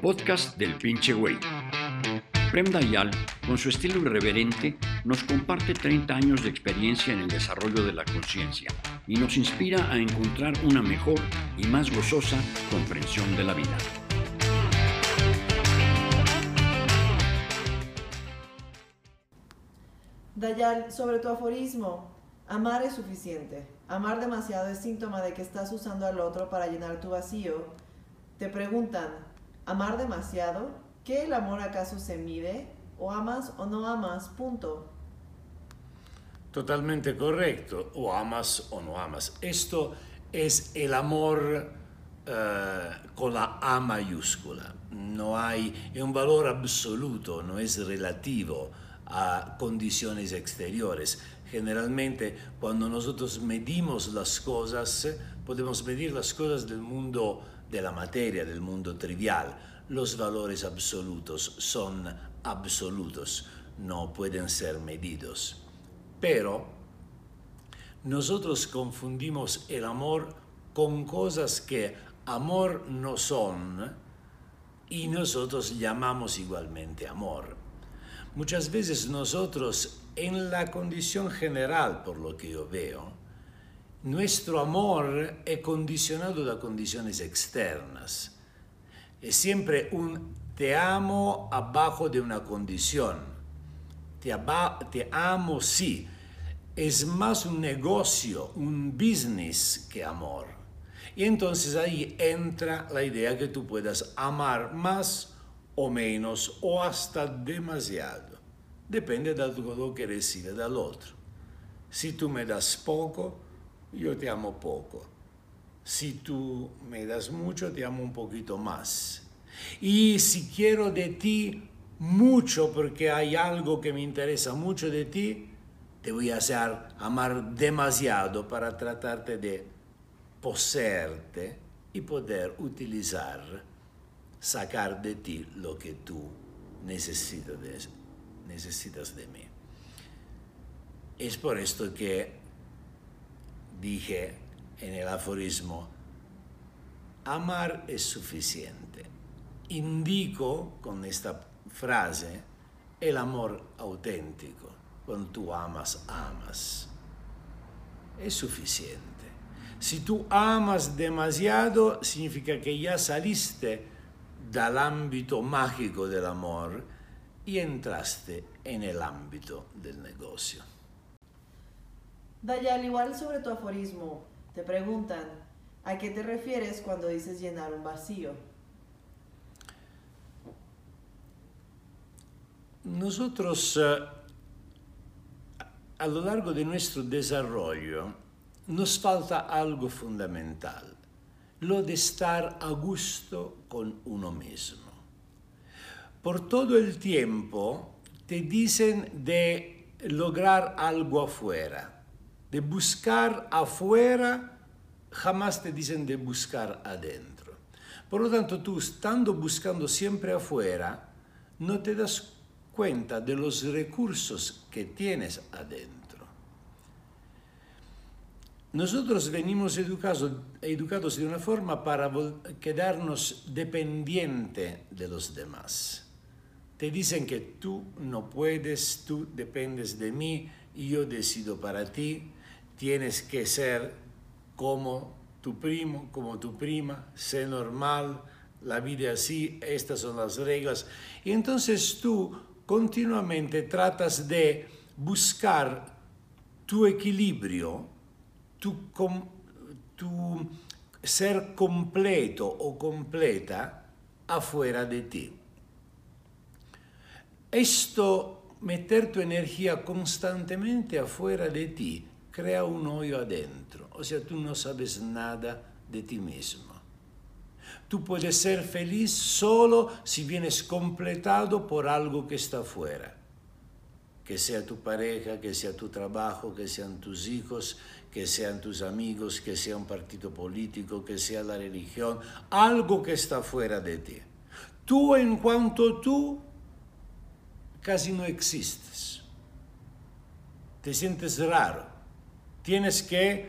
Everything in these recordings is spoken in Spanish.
podcast del pinche güey. Prem Dayal, con su estilo irreverente, nos comparte 30 años de experiencia en el desarrollo de la conciencia y nos inspira a encontrar una mejor y más gozosa comprensión de la vida. Dayal, sobre tu aforismo, amar es suficiente. Amar demasiado es síntoma de que estás usando al otro para llenar tu vacío. Te preguntan, ¿amar demasiado? ¿Qué el amor acaso se mide? ¿O amas o no amas? Punto. Totalmente correcto, o amas o no amas. Esto es el amor eh, con la A mayúscula. No hay, es un valor absoluto, no es relativo a condiciones exteriores. Generalmente cuando nosotros medimos las cosas, podemos medir las cosas del mundo de la materia, del mundo trivial. Los valores absolutos son absolutos, no pueden ser medidos. Pero nosotros confundimos el amor con cosas que amor no son y nosotros llamamos igualmente amor. Muchas veces nosotros, en la condición general, por lo que yo veo, nuestro amor es condicionado de condiciones externas. Es siempre un te amo abajo de una condición. Te, amo sí. Es más un negocio, un business que amor. Y entonces ahí entra la idea que tú puedas amar más o menos o hasta demasiado. Depende de lo que recibe del otro. Si tú me das poco, yo te amo poco. Si tú me das mucho, te amo un poquito más. Y si quiero de ti mucho porque hay algo que me interesa mucho de ti, te voy a hacer amar demasiado para tratarte de poseerte y poder utilizar sacar de ti lo que tú necesitas de, necesitas de mí. Es por esto que dije en el aforismo, amar es suficiente. Indico con esta frase el amor auténtico. Cuando tú amas, amas. Es suficiente. Si tú amas demasiado, significa que ya saliste del ámbito mágico del amor y entraste en el ámbito del negocio. Daya, al igual sobre tu aforismo, te preguntan, ¿a qué te refieres cuando dices llenar un vacío? Nosotros, eh, a lo largo de nuestro desarrollo, nos falta algo fundamental lo de estar a gusto con uno mismo. Por todo el tiempo te dicen de lograr algo afuera, de buscar afuera, jamás te dicen de buscar adentro. Por lo tanto, tú estando buscando siempre afuera, no te das cuenta de los recursos que tienes adentro. Nosotros venimos educados, educados de una forma para quedarnos dependiente de los demás. Te dicen que tú no puedes, tú dependes de mí yo decido para ti. Tienes que ser como tu primo, como tu prima, sé normal, la vida así, estas son las reglas. Y entonces tú continuamente tratas de buscar tu equilibrio tu, tu ser completo o completa afuera de ti. Esto, meter tu energía constantemente afuera de ti, crea un hoyo adentro. O sea, tú no sabes nada de ti mismo. Tú puedes ser feliz solo si vienes completado por algo que está afuera. Que sea tu pareja, que sea tu trabajo, que sean tus hijos, que sean tus amigos, que sea un partido político, que sea la religión, algo que está fuera de ti. Tú en cuanto tú casi no existes. Te sientes raro. Tienes que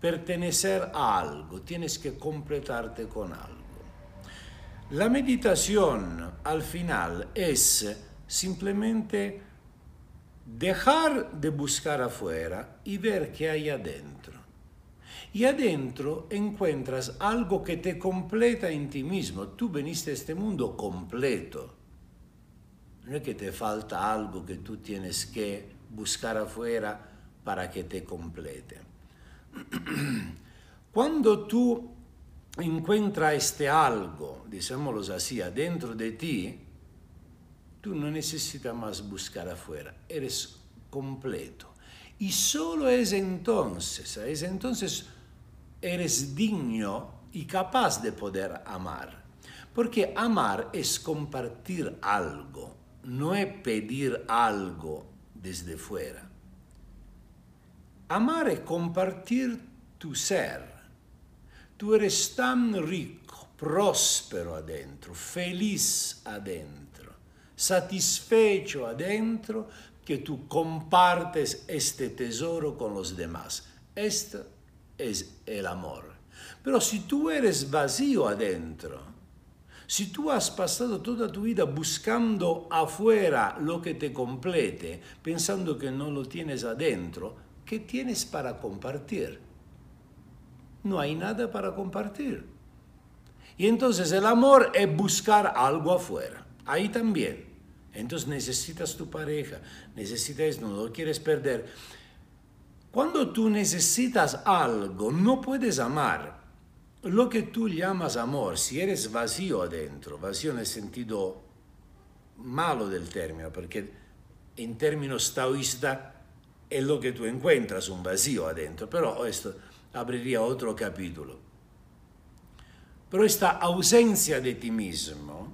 pertenecer a algo, tienes que completarte con algo. La meditación al final es simplemente dejar de buscar afuera y ver qué hay adentro. Y adentro encuentras algo que te completa en ti mismo. Tú veniste a este mundo completo. No es que te falta algo que tú tienes que buscar afuera para que te complete. Cuando tú encuentras este algo, digámoslo así, adentro de ti, tú no necesitas más buscar afuera, eres completo. Y solo es entonces, es entonces eres digno y capaz de poder amar. Porque amar es compartir algo, no es pedir algo desde fuera. Amar es compartir tu ser. Tú eres tan rico, próspero adentro, feliz adentro, satisfecho adentro, que tú compartes este tesoro con los demás. Este es el amor. Pero si tú eres vacío adentro, si tú has pasado toda tu vida buscando afuera lo que te complete, pensando que no lo tienes adentro, ¿qué tienes para compartir? No hay nada para compartir. Y entonces el amor es buscar algo afuera. Ahí también. Entonces necesitas tu pareja, necesitas, no lo quieres perder. Cuando tú necesitas algo, no puedes amar. Lo que tú llamas amor, si eres vacío adentro, vacío en el sentido malo del término, porque en términos taoísta es lo que tú encuentras, un vacío adentro, pero esto abriría otro capítulo. Pero esta ausencia de ti mismo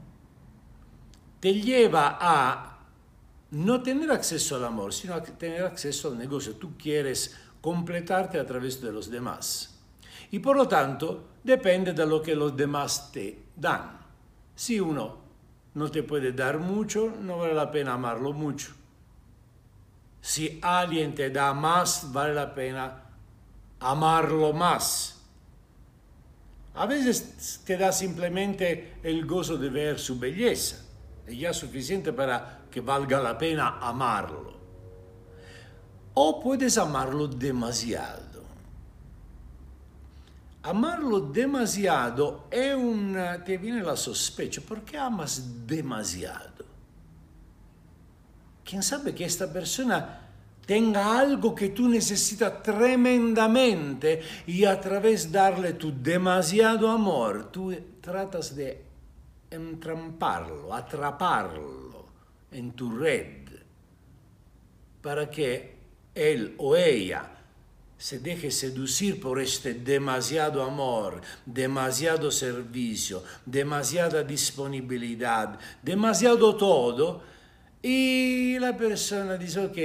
te lleva a no tener acceso al amor, sino a tener acceso al negocio. Tú quieres completarte a través de los demás. Y por lo tanto, depende de lo que los demás te dan. Si uno no te puede dar mucho, no vale la pena amarlo mucho. Si alguien te da más, vale la pena amarlo más. A veces te da simplemente el gozo de ver su belleza. Es ya suficiente para que valga la pena amarlo. O puedes amarlo demasiado. Amarlo demasiado es una, te viene la sospecha, ¿por qué amas demasiado? ¿Quién sabe que esta persona tenga algo que tú necesitas tremendamente y a través darle tu demasiado amor, tú tratas de entramparlo, atraparlo en tu red para que él o ella se deje seducir por este demasiado amor, demasiado servicio, demasiada disponibilidad, demasiado todo, y la persona dice, ok,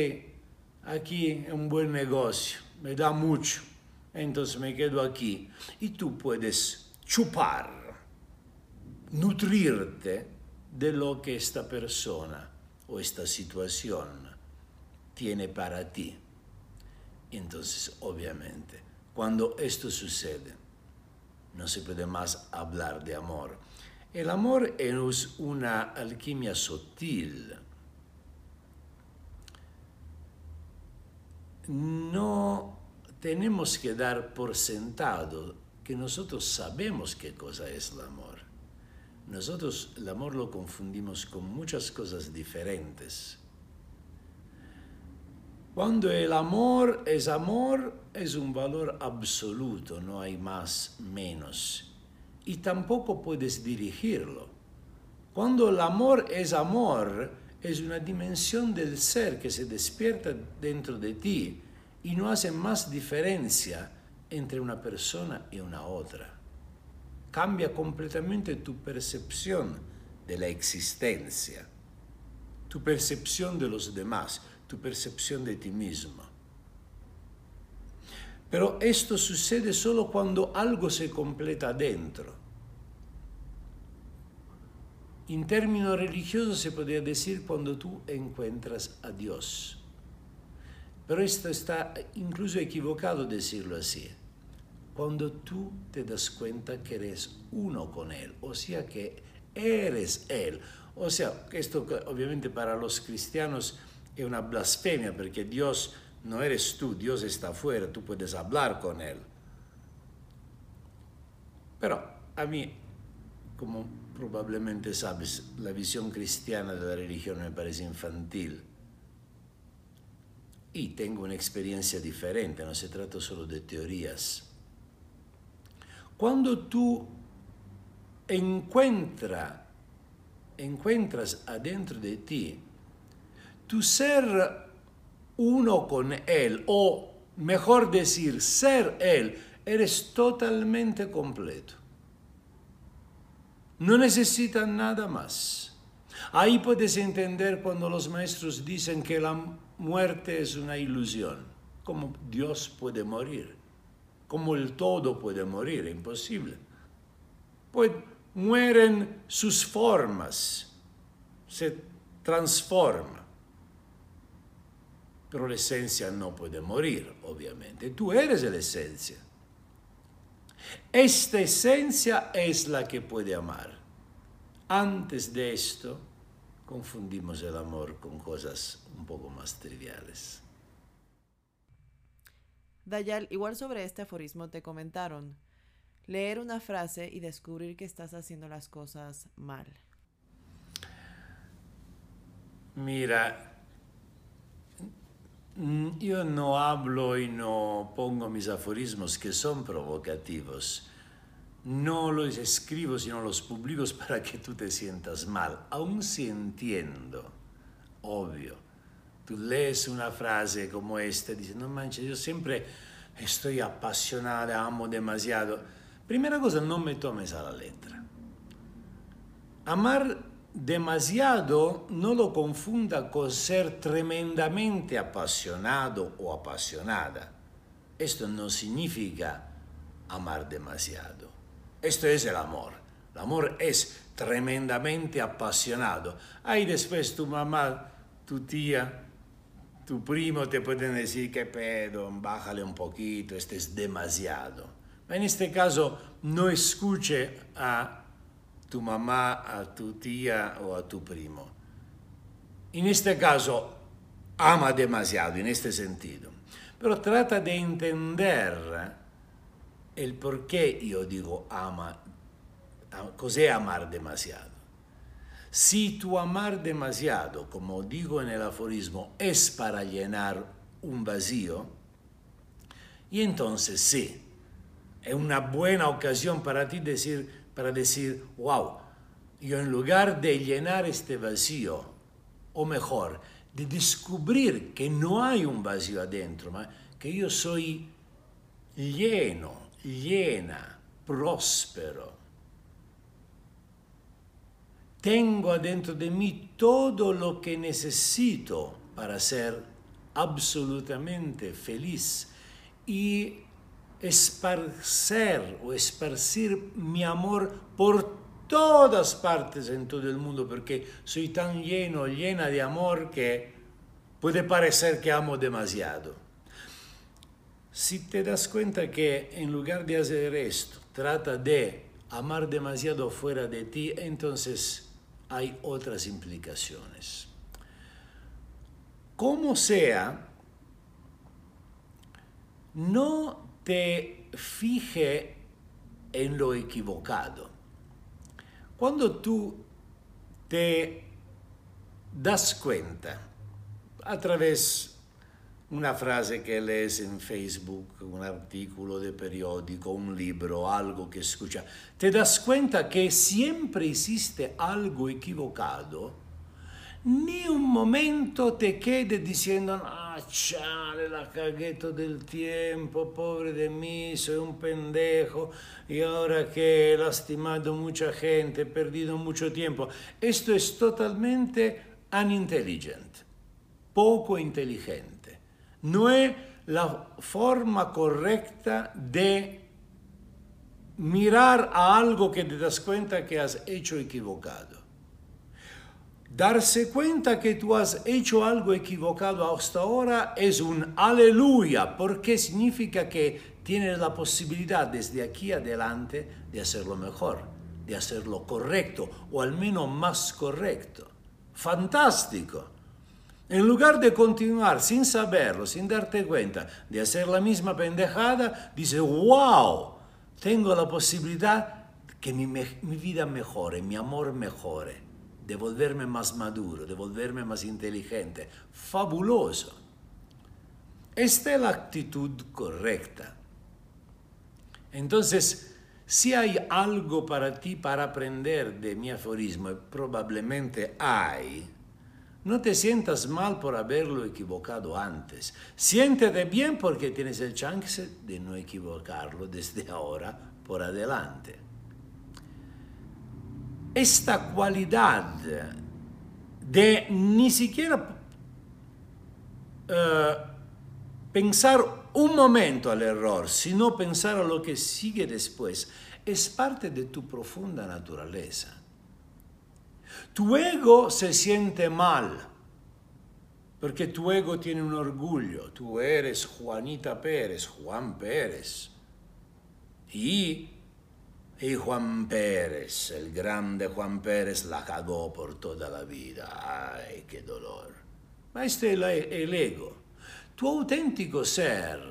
aquí es un buen negocio, me da mucho, entonces me quedo aquí. Y tú puedes chupar, nutrirte de lo que esta persona o esta situación tiene para ti. Entonces, obviamente, cuando esto sucede, no se puede más hablar de amor. El amor es una alquimia sutil. No tenemos que dar por sentado que nosotros sabemos qué cosa es el amor. Nosotros el amor lo confundimos con muchas cosas diferentes. Cuando el amor es amor, es un valor absoluto, no hay más, menos. Y tampoco puedes dirigirlo. Cuando el amor es amor, es una dimensión del ser que se despierta dentro de ti y no hace más diferencia entre una persona y una otra cambia completamente tu percepción de la existencia, tu percepción de los demás, tu percepción de ti mismo. Pero esto sucede solo cuando algo se completa dentro. En términos religiosos se podría decir cuando tú encuentras a Dios. Pero esto está incluso equivocado decirlo así cuando tú te das cuenta que eres uno con Él, o sea que eres Él. O sea, esto obviamente para los cristianos es una blasfemia porque Dios no eres tú, Dios está afuera, tú puedes hablar con Él. Pero a mí, como probablemente sabes, la visión cristiana de la religión me parece infantil. Y tengo una experiencia diferente, no se trata solo de teorías. Cuando tú encuentra, encuentras adentro de ti tu ser uno con Él, o mejor decir, ser Él, eres totalmente completo. No necesitas nada más. Ahí puedes entender cuando los maestros dicen que la muerte es una ilusión, como Dios puede morir, como el todo puede morir, imposible. Pues mueren sus formas, se transforma. Pero la esencia no puede morir, obviamente. Tú eres la esencia. Esta esencia es la que puede amar. Antes de esto, confundimos el amor con cosas un poco más triviales. Dayal, igual sobre este aforismo te comentaron, leer una frase y descubrir que estás haciendo las cosas mal. Mira, yo no hablo y no pongo mis aforismos que son provocativos. No los escribo, sino los publico para que tú te sientas mal. Aún si entiendo, obvio. Tú lees una frase como esta y dices, no manches, yo siempre estoy apasionada, amo demasiado. Primera cosa, no me tomes a la letra. Amar demasiado no lo confunda con ser tremendamente apasionado o apasionada. Esto no significa amar demasiado. Esto es el amor. El amor es tremendamente apasionado. Ahí después tu mamá, tu tía, tu primo te pueden decir que pedo, bájale un poquito, este es demasiado. En este caso, no escuche a tu mamá, a tu tía o a tu primo. En este caso, ama demasiado, en este sentido. Pero trata de entender el por qué yo digo ama, cos'è amar demasiado. Si tu amar demasiado, como digo en el aforismo, es para llenar un vacío, y entonces sí, es una buena ocasión para ti decir, para decir, wow, yo en lugar de llenar este vacío, o mejor, de descubrir que no hay un vacío adentro, que yo soy lleno, llena, próspero. Tengo adentro de mí todo lo que necesito para ser absolutamente feliz y esparcer o esparcir mi amor por todas partes en todo el mundo porque soy tan lleno, llena de amor que puede parecer que amo demasiado. Si te das cuenta que en lugar de hacer esto, trata de amar demasiado fuera de ti, entonces hay otras implicaciones. Como sea, no te fije en lo equivocado. Cuando tú te das cuenta a través una frase que lees en Facebook, un artículo de periódico, un libro, algo que escucha, te das cuenta que siempre existe algo equivocado, ni un momento te quede diciendo, ah, chale, la cagué todo el tiempo, pobre de mí, soy un pendejo, y ahora que he lastimado mucha gente, he perdido mucho tiempo. Esto es totalmente unintelligent, poco inteligente. No es la forma correcta de mirar a algo que te das cuenta que has hecho equivocado darse cuenta que tú has hecho algo equivocado hasta ahora es un aleluya, porque significa que tienes la posibilidad desde aquí adelante de hacerlo mejor. de hacerlo correcto, o al menos más correcto. Fantástico. En lugar de continuar sin saberlo, sin darte cuenta de hacer la misma pendejada, dice, wow, tengo la posibilidad que mi, mi vida mejore, mi amor mejore, de volverme más maduro, de volverme más inteligente. Fabuloso. Esta es la actitud correcta. Entonces, si hay algo para ti para aprender de mi aforismo, probablemente hay, no te sientas mal por haberlo equivocado antes. Siéntete bien porque tienes el chance de no equivocarlo desde ahora por adelante. Esta cualidad de ni siquiera uh, pensar un momento al error, sino pensar a lo que sigue después, es parte de tu profunda naturaleza. Tu ego se siente mal, porque tu ego tiene un orgullo. Tú eres Juanita Pérez, Juan Pérez. Y, y Juan Pérez, el grande Juan Pérez, la cagó por toda la vida. Ay, qué dolor. Este es el ego. Tu auténtico ser,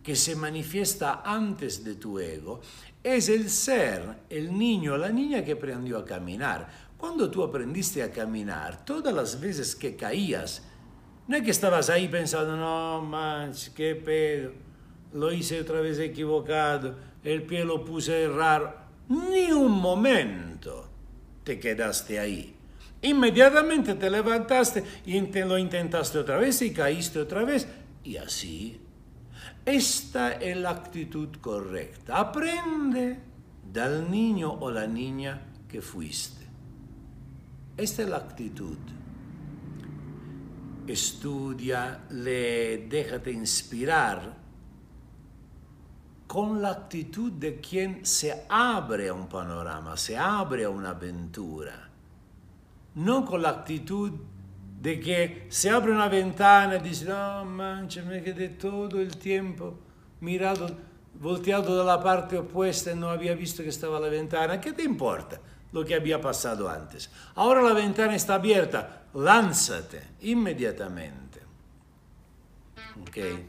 que se manifiesta antes de tu ego, es el ser, el niño, la niña que aprendió a caminar. Cuando tú aprendiste a caminar, todas las veces que caías, no es que estabas ahí pensando, no, manches, qué pedo, lo hice otra vez equivocado, el pie lo puse raro. Ni un momento te quedaste ahí. Inmediatamente te levantaste y lo intentaste otra vez y caíste otra vez. Y así. Esta es la actitud correcta. Aprende del niño o la niña que fuiste. Esta es la actitud. Estudia, lee, déjate inspirar con la actitud de quien se abre a un panorama, se abre a una aventura no con la actitud de que se abre una ventana y dice, no mancha, me quedé todo el tiempo mirado, volteado de la parte opuesta y no había visto que estaba la ventana. ¿Qué te importa lo que había pasado antes? Ahora la ventana está abierta, lánzate inmediatamente. Okay.